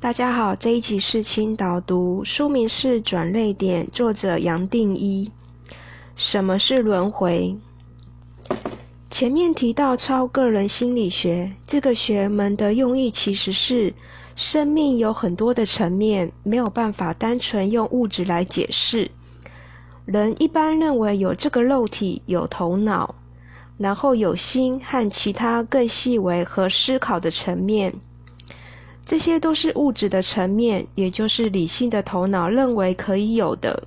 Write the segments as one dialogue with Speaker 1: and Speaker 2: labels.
Speaker 1: 大家好，这一集是轻导读，书名是《转泪点》，作者杨定一。什么是轮回？前面提到超个人心理学这个学门的用意，其实是生命有很多的层面，没有办法单纯用物质来解释。人一般认为有这个肉体，有头脑，然后有心和其他更细微和思考的层面。这些都是物质的层面，也就是理性的头脑认为可以有的。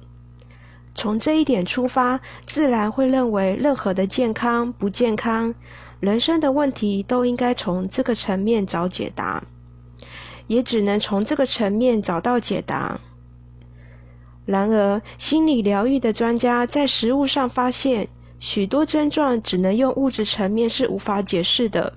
Speaker 1: 从这一点出发，自然会认为任何的健康、不健康、人生的问题，都应该从这个层面找解答，也只能从这个层面找到解答。然而，心理疗愈的专家在实物上发现，许多症状只能用物质层面是无法解释的。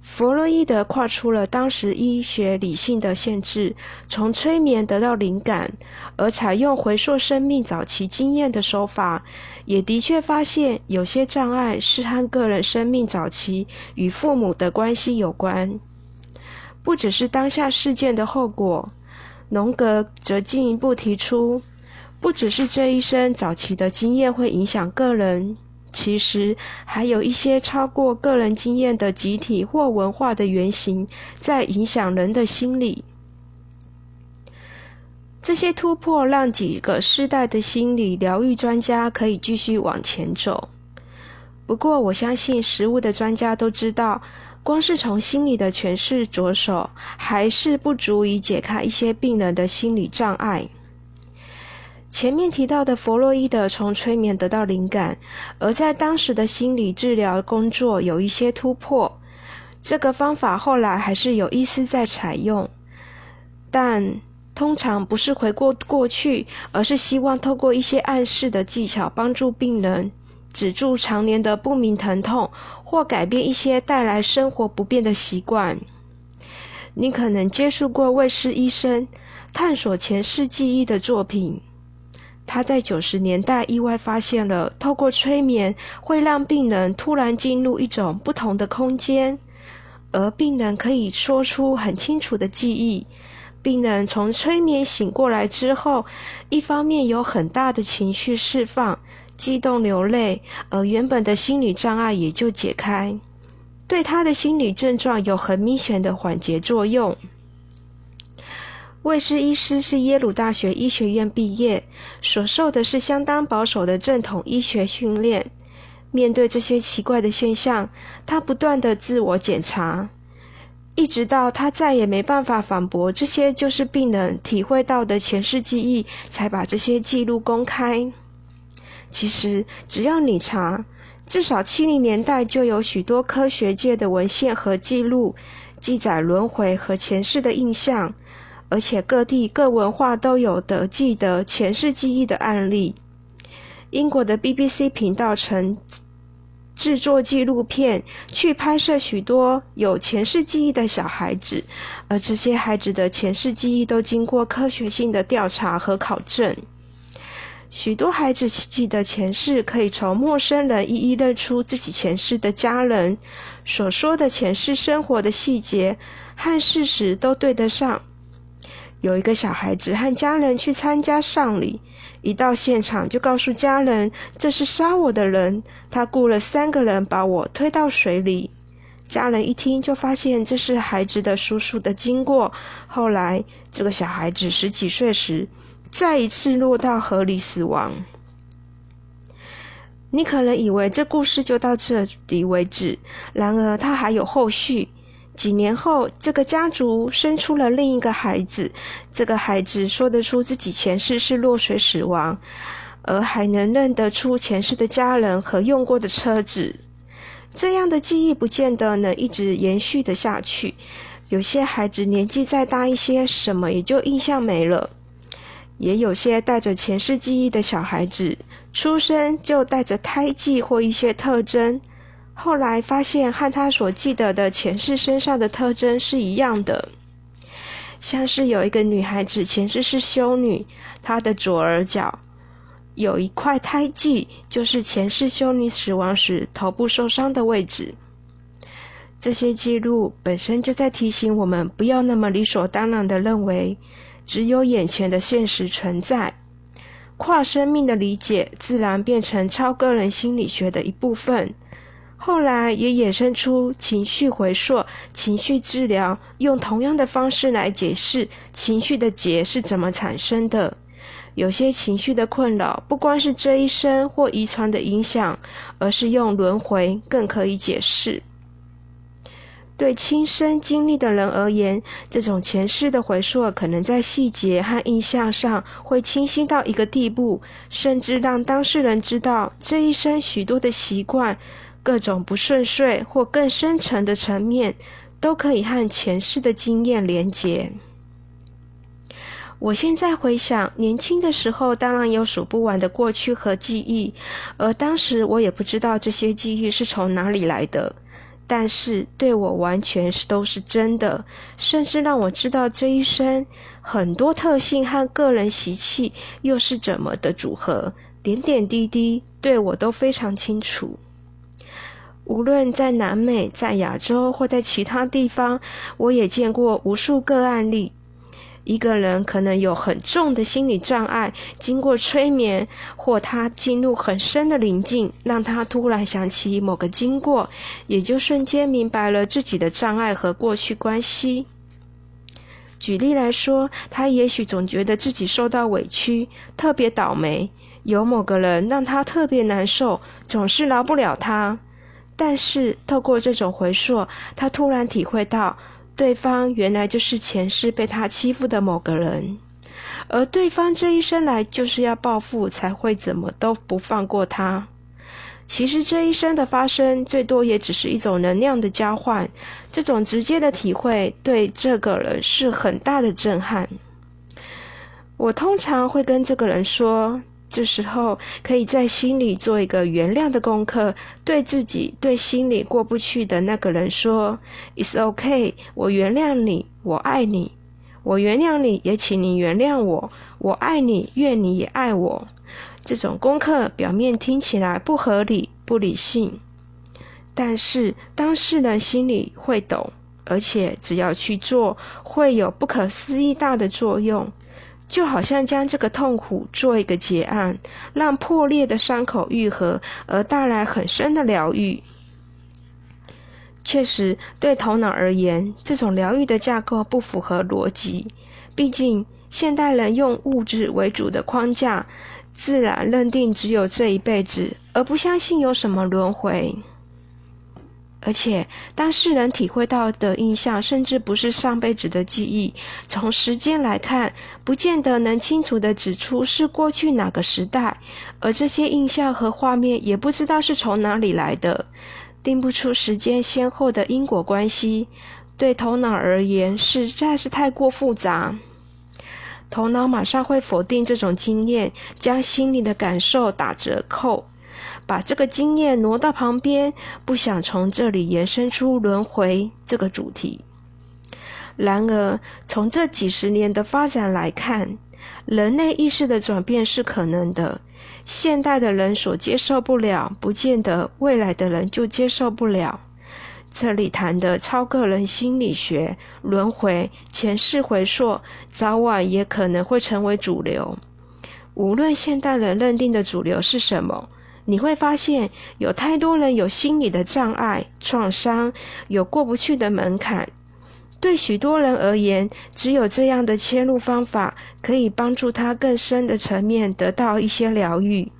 Speaker 1: 弗洛伊德跨出了当时医学理性的限制，从催眠得到灵感，而采用回溯生命早期经验的手法，也的确发现有些障碍是和个人生命早期与父母的关系有关，不只是当下事件的后果。荣格则进一步提出，不只是这一生早期的经验会影响个人。其实还有一些超过个人经验的集体或文化的原型，在影响人的心理。这些突破让几个世代的心理疗愈专家可以继续往前走。不过，我相信实物的专家都知道，光是从心理的诠释着手，还是不足以解开一些病人的心理障碍。前面提到的弗洛伊德从催眠得到灵感，而在当时的心理治疗工作有一些突破。这个方法后来还是有医师在采用，但通常不是回过过去，而是希望透过一些暗示的技巧，帮助病人止住常年的不明疼痛，或改变一些带来生活不便的习惯。你可能接触过卫斯医生探索前世记忆的作品。他在九十年代意外发现了，透过催眠会让病人突然进入一种不同的空间，而病人可以说出很清楚的记忆。病人从催眠醒过来之后，一方面有很大的情绪释放，激动流泪，而原本的心理障碍也就解开，对他的心理症状有很明显的缓解作用。卫斯医师是耶鲁大学医学院毕业，所受的是相当保守的正统医学训练。面对这些奇怪的现象，他不断的自我检查，一直到他再也没办法反驳这些就是病人体会到的前世记忆，才把这些记录公开。其实，只要你查，至少七零年代就有许多科学界的文献和记录，记载轮回和前世的印象。而且各地各文化都有的记得前世记忆的案例。英国的 BBC 频道曾制作纪录片，去拍摄许多有前世记忆的小孩子，而这些孩子的前世记忆都经过科学性的调查和考证。许多孩子记得前世，可以从陌生人一一认出自己前世的家人所说的前世生活的细节和事实都对得上。有一个小孩子和家人去参加丧礼，一到现场就告诉家人这是杀我的人，他雇了三个人把我推到水里。家人一听就发现这是孩子的叔叔的经过。后来这个小孩子十几岁时，再一次落到河里死亡。你可能以为这故事就到这里为止，然而它还有后续。几年后，这个家族生出了另一个孩子。这个孩子说得出自己前世是落水死亡，而还能认得出前世的家人和用过的车子。这样的记忆不见得能一直延续的下去。有些孩子年纪再大一些，什么也就印象没了。也有些带着前世记忆的小孩子，出生就带着胎记或一些特征。后来发现和他所记得的前世身上的特征是一样的，像是有一个女孩子前世是修女，她的左耳角有一块胎记，就是前世修女死亡时头部受伤的位置。这些记录本身就在提醒我们，不要那么理所当然的认为只有眼前的现实存在。跨生命的理解自然变成超个人心理学的一部分。后来也衍生出情绪回溯、情绪治疗，用同样的方式来解释情绪的结是怎么产生的。有些情绪的困扰，不光是这一生或遗传的影响，而是用轮回更可以解释。对亲身经历的人而言，这种前世的回溯可能在细节和印象上会清晰到一个地步，甚至让当事人知道这一生许多的习惯、各种不顺遂或更深层的层面，都可以和前世的经验连结。我现在回想，年轻的时候当然有数不完的过去和记忆，而当时我也不知道这些记忆是从哪里来的。但是对我完全是都是真的，甚至让我知道这一生很多特性和个人习气又是怎么的组合，点点滴滴对我都非常清楚。无论在南美、在亚洲或在其他地方，我也见过无数个案例。一个人可能有很重的心理障碍，经过催眠或他进入很深的灵境，让他突然想起某个经过，也就瞬间明白了自己的障碍和过去关系。举例来说，他也许总觉得自己受到委屈，特别倒霉，有某个人让他特别难受，总是饶不了他。但是透过这种回溯，他突然体会到。对方原来就是前世被他欺负的某个人，而对方这一生来就是要报复，才会怎么都不放过他。其实这一生的发生，最多也只是一种能量的交换。这种直接的体会，对这个人是很大的震撼。我通常会跟这个人说。这时候，可以在心里做一个原谅的功课，对自己、对心里过不去的那个人说：“It's okay，我原谅你，我爱你，我原谅你，也请你原谅我，我爱你，愿你也爱我。”这种功课表面听起来不合理、不理性，但是当事人心里会懂，而且只要去做，会有不可思议大的作用。就好像将这个痛苦做一个结案，让破裂的伤口愈合，而带来很深的疗愈。确实，对头脑而言，这种疗愈的架构不符合逻辑。毕竟，现代人用物质为主的框架，自然认定只有这一辈子，而不相信有什么轮回。而且，当事人体会到的印象，甚至不是上辈子的记忆。从时间来看，不见得能清楚地指出是过去哪个时代，而这些印象和画面也不知道是从哪里来的，定不出时间先后的因果关系。对头脑而言，实在是太过复杂。头脑马上会否定这种经验，将心里的感受打折扣。把这个经验挪到旁边，不想从这里延伸出轮回这个主题。然而，从这几十年的发展来看，人类意识的转变是可能的。现代的人所接受不了，不见得未来的人就接受不了。这里谈的超个人心理学、轮回、前世回溯，早晚也可能会成为主流。无论现代人认定的主流是什么。你会发现有太多人有心理的障碍、创伤，有过不去的门槛。对许多人而言，只有这样的切入方法，可以帮助他更深的层面得到一些疗愈。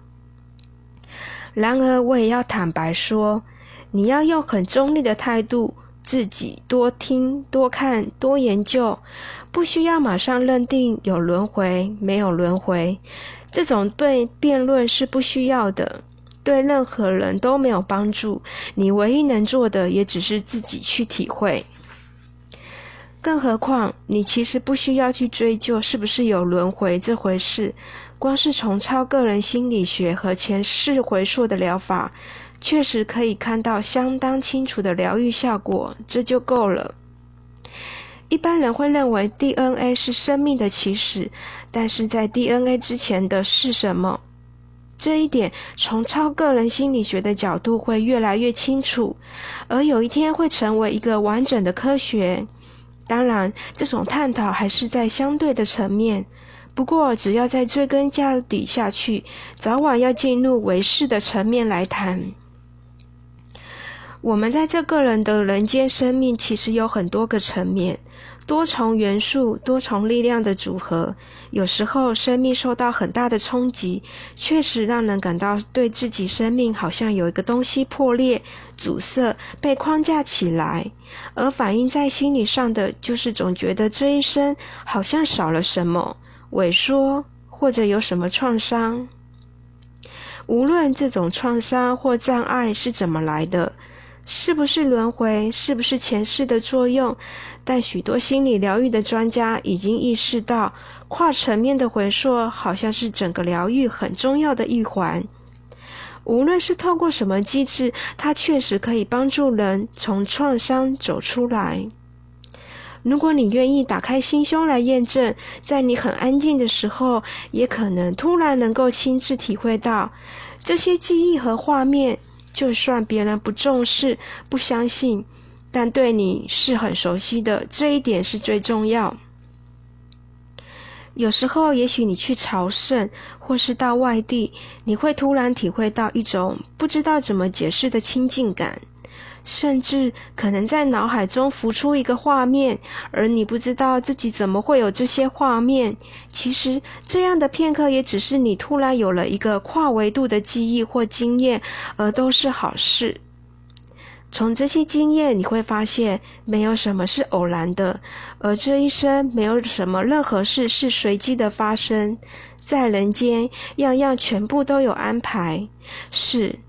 Speaker 1: 然而，我也要坦白说，你要用很中立的态度，自己多听、多看、多研究，不需要马上认定有轮回没有轮回。这种对辩论是不需要的。对任何人都没有帮助，你唯一能做的也只是自己去体会。更何况，你其实不需要去追究是不是有轮回这回事，光是从超个人心理学和前世回溯的疗法，确实可以看到相当清楚的疗愈效果，这就够了。一般人会认为 DNA 是生命的起始，但是在 DNA 之前的是什么？这一点从超个人心理学的角度会越来越清楚，而有一天会成为一个完整的科学。当然，这种探讨还是在相对的层面。不过，只要在追根究底下去，早晚要进入唯识的层面来谈。我们在这个人的人间生命，其实有很多个层面，多重元素、多重力量的组合。有时候，生命受到很大的冲击，确实让人感到对自己生命好像有一个东西破裂、阻塞、被框架起来。而反映在心理上的，就是总觉得这一生好像少了什么。萎缩，或者有什么创伤，无论这种创伤或障碍是怎么来的，是不是轮回，是不是前世的作用，但许多心理疗愈的专家已经意识到，跨层面的回溯好像是整个疗愈很重要的一环。无论是透过什么机制，它确实可以帮助人从创伤走出来。如果你愿意打开心胸来验证，在你很安静的时候，也可能突然能够亲自体会到这些记忆和画面。就算别人不重视、不相信，但对你是很熟悉的，这一点是最重要。有时候，也许你去朝圣，或是到外地，你会突然体会到一种不知道怎么解释的亲近感。甚至可能在脑海中浮出一个画面，而你不知道自己怎么会有这些画面。其实，这样的片刻也只是你突然有了一个跨维度的记忆或经验，而都是好事。从这些经验，你会发现没有什么是偶然的，而这一生没有什么任何事是随机的发生。在人间，样样全部都有安排。是。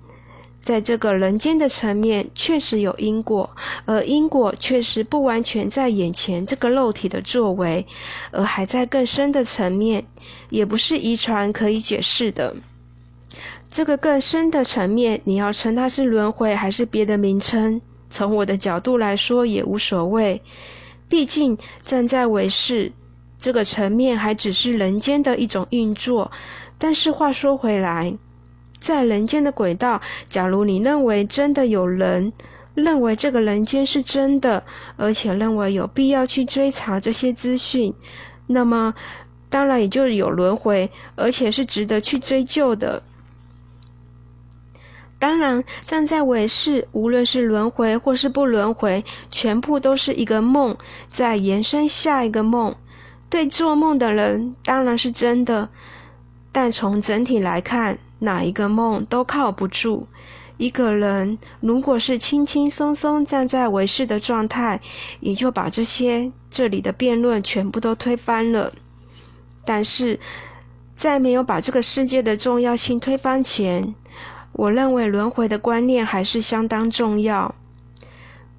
Speaker 1: 在这个人间的层面，确实有因果，而因果确实不完全在眼前这个肉体的作为，而还在更深的层面，也不是遗传可以解释的。这个更深的层面，你要称它是轮回还是别的名称，从我的角度来说也无所谓。毕竟站在为是这个层面，还只是人间的一种运作。但是话说回来。在人间的轨道，假如你认为真的有人，认为这个人间是真的，而且认为有必要去追查这些资讯，那么当然也就有轮回，而且是值得去追究的。当然，站在唯识，无论是轮回或是不轮回，全部都是一个梦，在延伸下一个梦。对做梦的人，当然是真的，但从整体来看。哪一个梦都靠不住。一个人如果是轻轻松松站在为是的状态，也就把这些这里的辩论全部都推翻了。但是在没有把这个世界的重要性推翻前，我认为轮回的观念还是相当重要。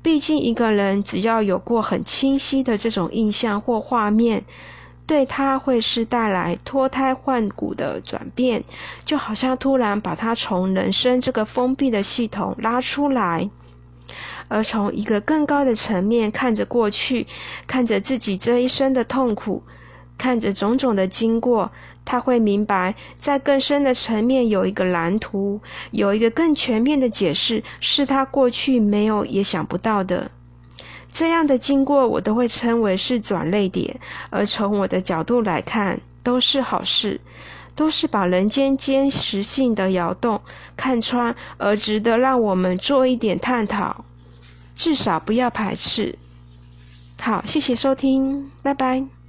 Speaker 1: 毕竟一个人只要有过很清晰的这种印象或画面。对他会是带来脱胎换骨的转变，就好像突然把他从人生这个封闭的系统拉出来，而从一个更高的层面看着过去，看着自己这一生的痛苦，看着种种的经过，他会明白，在更深的层面有一个蓝图，有一个更全面的解释，是他过去没有也想不到的。这样的经过，我都会称为是转泪点，而从我的角度来看，都是好事，都是把人间间实性的摇动看穿，而值得让我们做一点探讨，至少不要排斥。好，谢谢收听，拜拜。